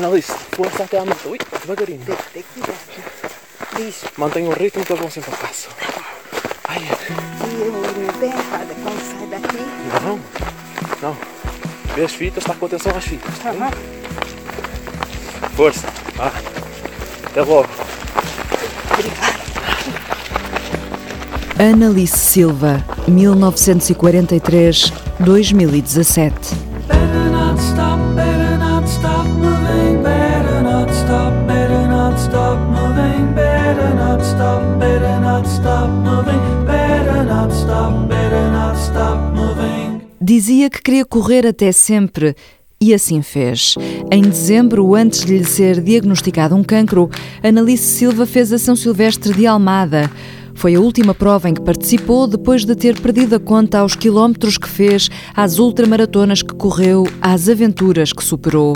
Analice, força até à meta. Ui, devagarinho. Tem, tem cuidado. Diz, Mantenha o ritmo que eles vão sempre a passo. Ai, e eu bem errada quando sai daqui. não, não. Vê as fitas, está com atenção às fitas. tá bem? Aham. Força. Vá. Até logo. Obrigada. Annalise Silva, 1943-2017. Dizia que queria correr até sempre e assim fez. Em dezembro, antes de lhe ser diagnosticado um cancro, Annalise Silva fez a São Silvestre de Almada. Foi a última prova em que participou depois de ter perdido a conta aos quilómetros que fez, às ultramaratonas que correu, às aventuras que superou.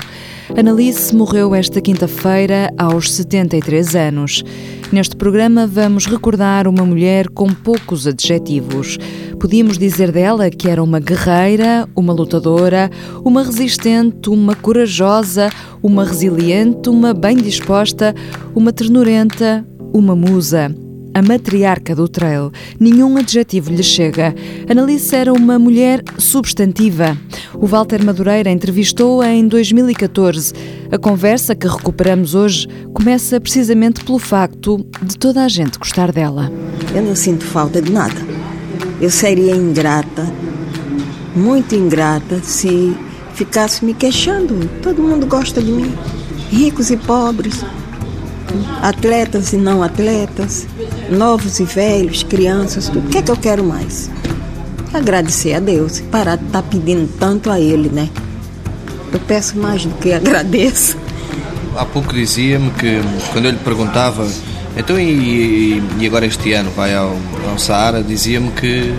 Annalise morreu esta quinta-feira aos 73 anos. Neste programa vamos recordar uma mulher com poucos adjetivos. Podíamos dizer dela que era uma guerreira, uma lutadora, uma resistente, uma corajosa, uma resiliente, uma bem disposta, uma ternurenta, uma musa. A matriarca do trail. Nenhum adjetivo lhe chega. Annalise era uma mulher substantiva. O Walter Madureira entrevistou-a em 2014. A conversa que recuperamos hoje começa precisamente pelo facto de toda a gente gostar dela. Eu não sinto falta de nada. Eu seria ingrata, muito ingrata, se ficasse me queixando. Todo mundo gosta de mim, ricos e pobres, atletas e não atletas, novos e velhos, crianças, tudo. O que é que eu quero mais? Agradecer a Deus, parar de estar pedindo tanto a Ele, né? Eu peço mais do que agradeço. Há pouco dizia-me que quando eu lhe perguntava então e, e agora este ano vai ao, ao Saara, dizia-me que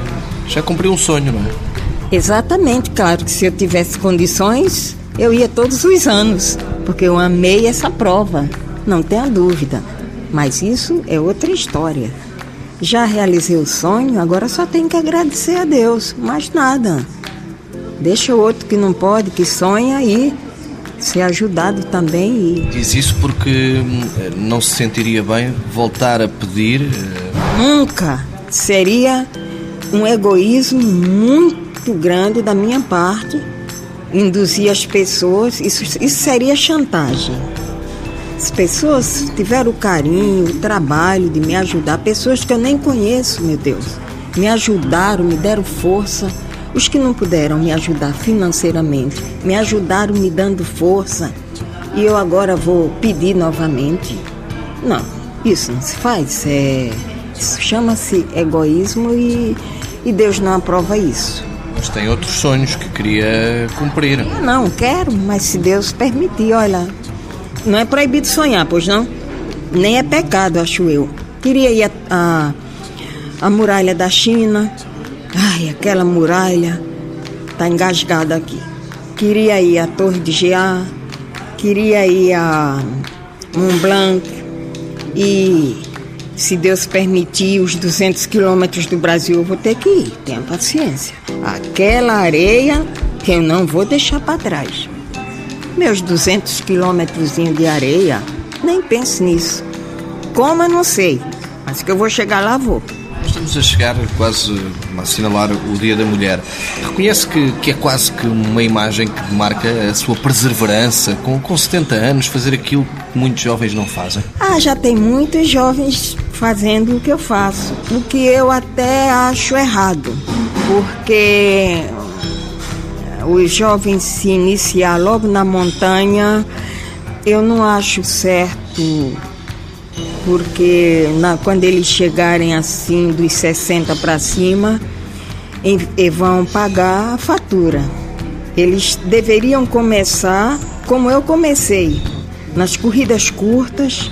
já cumpriu um sonho, não é? Exatamente, claro que se eu tivesse condições, eu ia todos os anos, porque eu amei essa prova, não tenha dúvida. Mas isso é outra história. Já realizei o sonho, agora só tenho que agradecer a Deus, mais nada. Deixa o outro que não pode, que sonha aí, ser ajudado também e Diz isso porque hum, não se sentiria bem voltar a pedir. eh, Nunca seria um egoísmo muito grande da minha parte induzir as pessoas. Isso, isso seria chantagem. As pessoas tiveram o carinho, o trabalho de me ajudar, pessoas que eu nem conheço, meu Deus, me ajudaram, me deram força. Os que não puderam me ajudar financeiramente, me ajudaram me dando força. E eu agora vou pedir novamente. Não, isso não se faz. É, isso chama-se egoísmo e, e Deus não aprova isso. Mas tem outros sonhos que queria cumprir. Eu não quero, mas se Deus permitir, olha, não é proibido sonhar, pois não? Nem é pecado, acho eu. Queria ir a, a, a muralha da China. Ai, aquela muralha tá engasgada aqui. Queria ir à Torre de Geá. Queria ir a Mont Blanc. E se Deus permitir os 200 quilômetros do Brasil, eu vou ter que ir. Tenha paciência. Aquela areia que eu não vou deixar para trás. Meus 200 quilômetros de areia, nem pense nisso. Como eu não sei, mas que eu vou chegar lá, vou. Estamos a chegar quase a assinalar o Dia da Mulher. Reconhece que, que é quase que uma imagem que marca a sua perseverança, com, com 70 anos, fazer aquilo que muitos jovens não fazem? Ah, já tem muitos jovens fazendo o que eu faço, o que eu até acho errado, porque os jovens se iniciar logo na montanha, eu não acho certo, porque na, quando eles chegarem assim dos 60 para cima, em- e vão pagar a fatura. Eles deveriam começar como eu comecei, nas corridas curtas,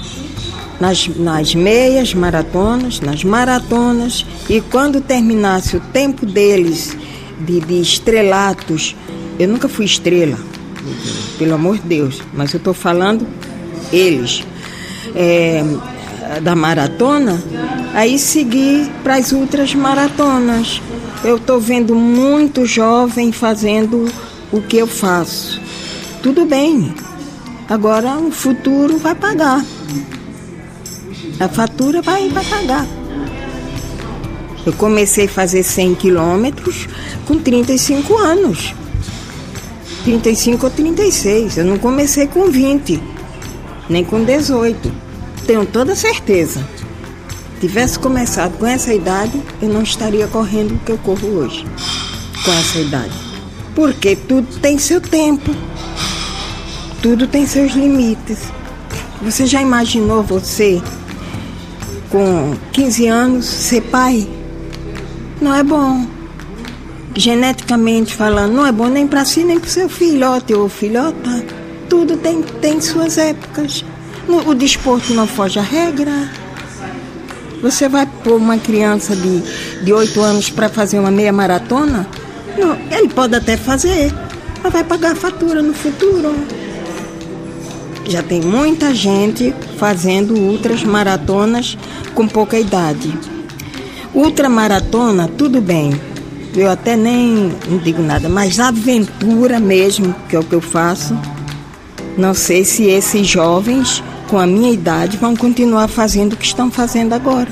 nas, nas meias maratonas, nas maratonas, e quando terminasse o tempo deles de, de estrelatos, eu nunca fui estrela, pelo amor de Deus, mas eu estou falando eles, é, da maratona, aí seguir para as outras maratonas. Eu estou vendo muito jovem fazendo o que eu faço. Tudo bem, Agora o futuro vai pagar. A fatura vai, vai pagar. Eu comecei a fazer 100 quilômetros com 35 anos. 35 ou 36. Eu não comecei com 20, nem com 18. Tenho toda certeza. Tivesse começado com essa idade, eu não estaria correndo o que eu corro hoje. Com essa idade. Porque tudo tem seu tempo. Tudo tem seus limites. Você já imaginou você com 15 anos ser pai? Não é bom geneticamente falando, não é bom nem para si nem para seu filhote ou filhota. Tudo tem, tem suas épocas. O desporto não foge à regra. Você vai pôr uma criança de, de 8 anos para fazer uma meia maratona? Não, ele pode até fazer, mas vai pagar a fatura no futuro. Já tem muita gente fazendo ultras maratonas com pouca idade. Ultramaratona, tudo bem, eu até nem não digo nada, mas aventura mesmo, que é o que eu faço, não sei se esses jovens com a minha idade vão continuar fazendo o que estão fazendo agora.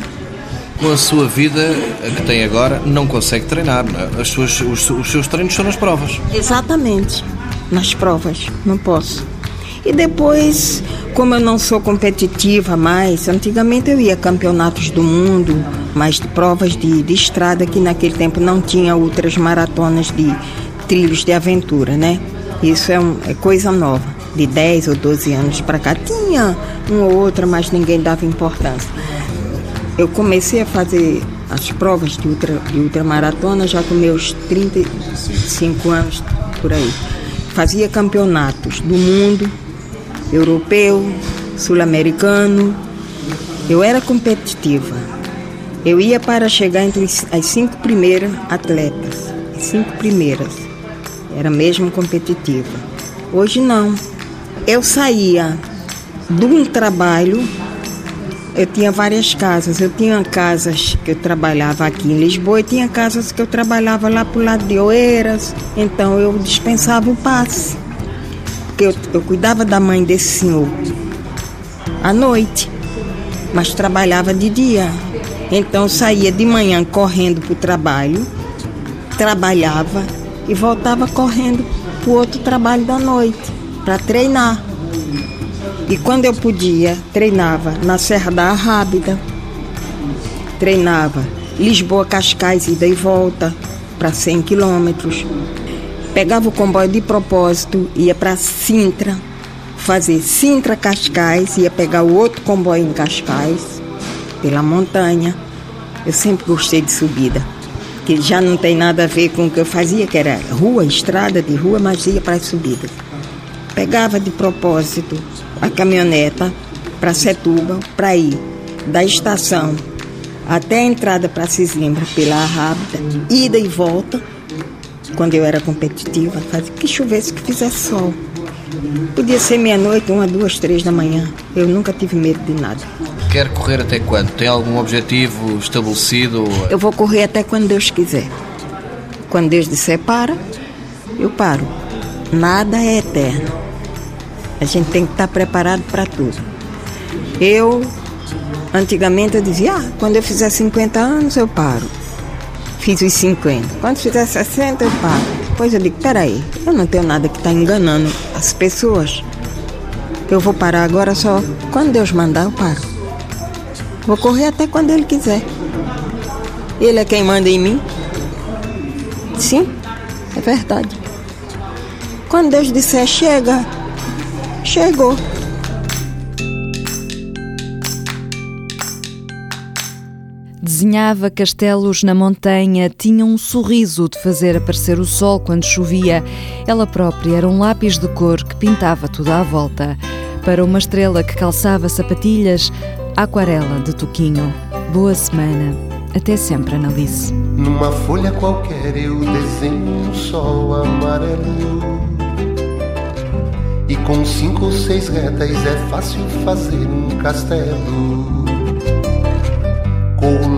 Com a sua vida que tem agora, não consegue treinar. É? As suas, os, os seus treinos são nas provas. Exatamente, nas provas, não posso. E depois, como eu não sou competitiva mais, antigamente eu ia a campeonatos do mundo, mas de provas de, de estrada, que naquele tempo não tinha outras maratonas de trilhos de aventura, né? Isso é, um, é coisa nova. De 10 ou 12 anos para cá tinha uma ou outra, mas ninguém dava importância. Eu comecei a fazer as provas de, ultra, de ultramaratona já com meus 35 anos por aí. Fazia campeonatos do mundo, europeu, sul-americano. Eu era competitiva. Eu ia para chegar entre as cinco primeiras atletas, as cinco primeiras. Era mesmo competitiva. Hoje não. Eu saía de um trabalho, eu tinha várias casas. Eu tinha casas que eu trabalhava aqui em Lisboa e tinha casas que eu trabalhava lá para o lado de Oeiras. Então eu dispensava o passe porque eu, eu cuidava da mãe desse senhor à noite, mas trabalhava de dia. Então saía de manhã correndo para o trabalho, trabalhava e voltava correndo para o outro trabalho da noite, para treinar. E quando eu podia, treinava na Serra da Arrábida, treinava Lisboa Cascais, ida e volta, para 100 quilômetros. Pegava o comboio de propósito, ia para Sintra, fazer Sintra Cascais, ia pegar o outro comboio em Cascais, pela montanha. Eu sempre gostei de subida, que já não tem nada a ver com o que eu fazia, que era rua, estrada de rua, mas ia para as subidas. Pegava de propósito a caminhoneta para Setúbal, para ir da estação até a entrada para Cislimbra pela Rábida, ida e volta quando eu era competitiva, fazia que chovesse, que fizesse sol. Podia ser meia-noite, uma, duas, três da manhã. Eu nunca tive medo de nada. Quer correr até quando? Tem algum objetivo estabelecido? Eu vou correr até quando Deus quiser. Quando Deus disser para, eu paro. Nada é eterno. A gente tem que estar preparado para tudo. Eu, antigamente, eu dizia, ah, quando eu fizer 50 anos, eu paro fiz os 50. Quando fizer 60, eu paro. Depois eu digo, peraí, eu não tenho nada que está enganando as pessoas. Eu vou parar agora só quando Deus mandar, eu paro. Vou correr até quando Ele quiser. Ele é quem manda em mim. Sim, é verdade. Quando Deus disser chega, chegou. Desenhava castelos na montanha, tinha um sorriso de fazer aparecer o sol quando chovia. Ela própria era um lápis de cor que pintava tudo à volta. Para uma estrela que calçava sapatilhas, aquarela de Toquinho. Boa semana. Até sempre, Analice. Numa folha qualquer eu desenho um sol amarelo. E com cinco ou seis retas é fácil fazer um castelo.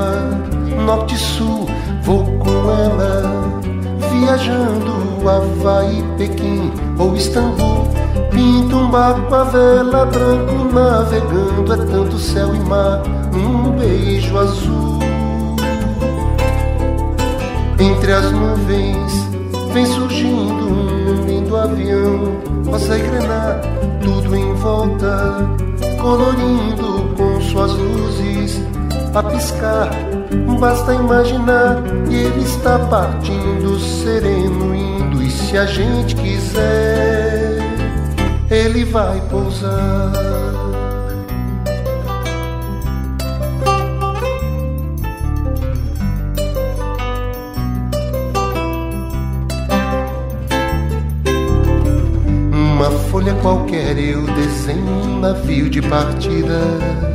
curva, norte-sul, vou com ela, viajando Havaí, Pequim ou Istambul. Pinto um barco a vela branco navegando, é tanto céu e mar num beijo azul. Entre as nuvens vem surgindo um lindo avião, rosa e grená, tudo em volta, colorindo com suas luzes a piscar. Basta imaginar e ele está partindo sereno, indo. E se a gente quiser, ele vai pousar. Uma folha qualquer eu desenho um navio de partida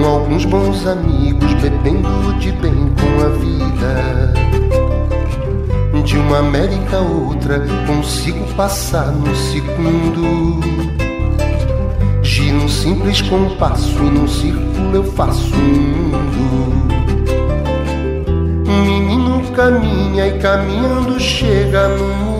com alguns bons amigos, bebendo de bem com a vida. De uma América a outra, consigo passar no segundo. Giro um simples compasso e num círculo eu faço um mundo. Um menino caminha e caminhando chega no muro.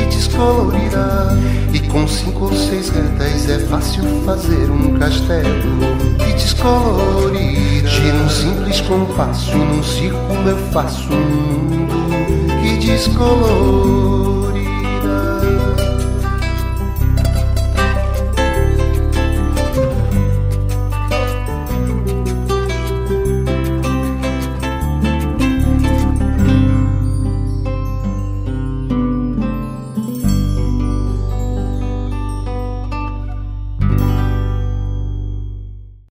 descolorirá. E com cinco ou seis retas é fácil fazer um castelo que descolorirá. Gira um simples compasso num círculo eu faço um mundo que descolorirá.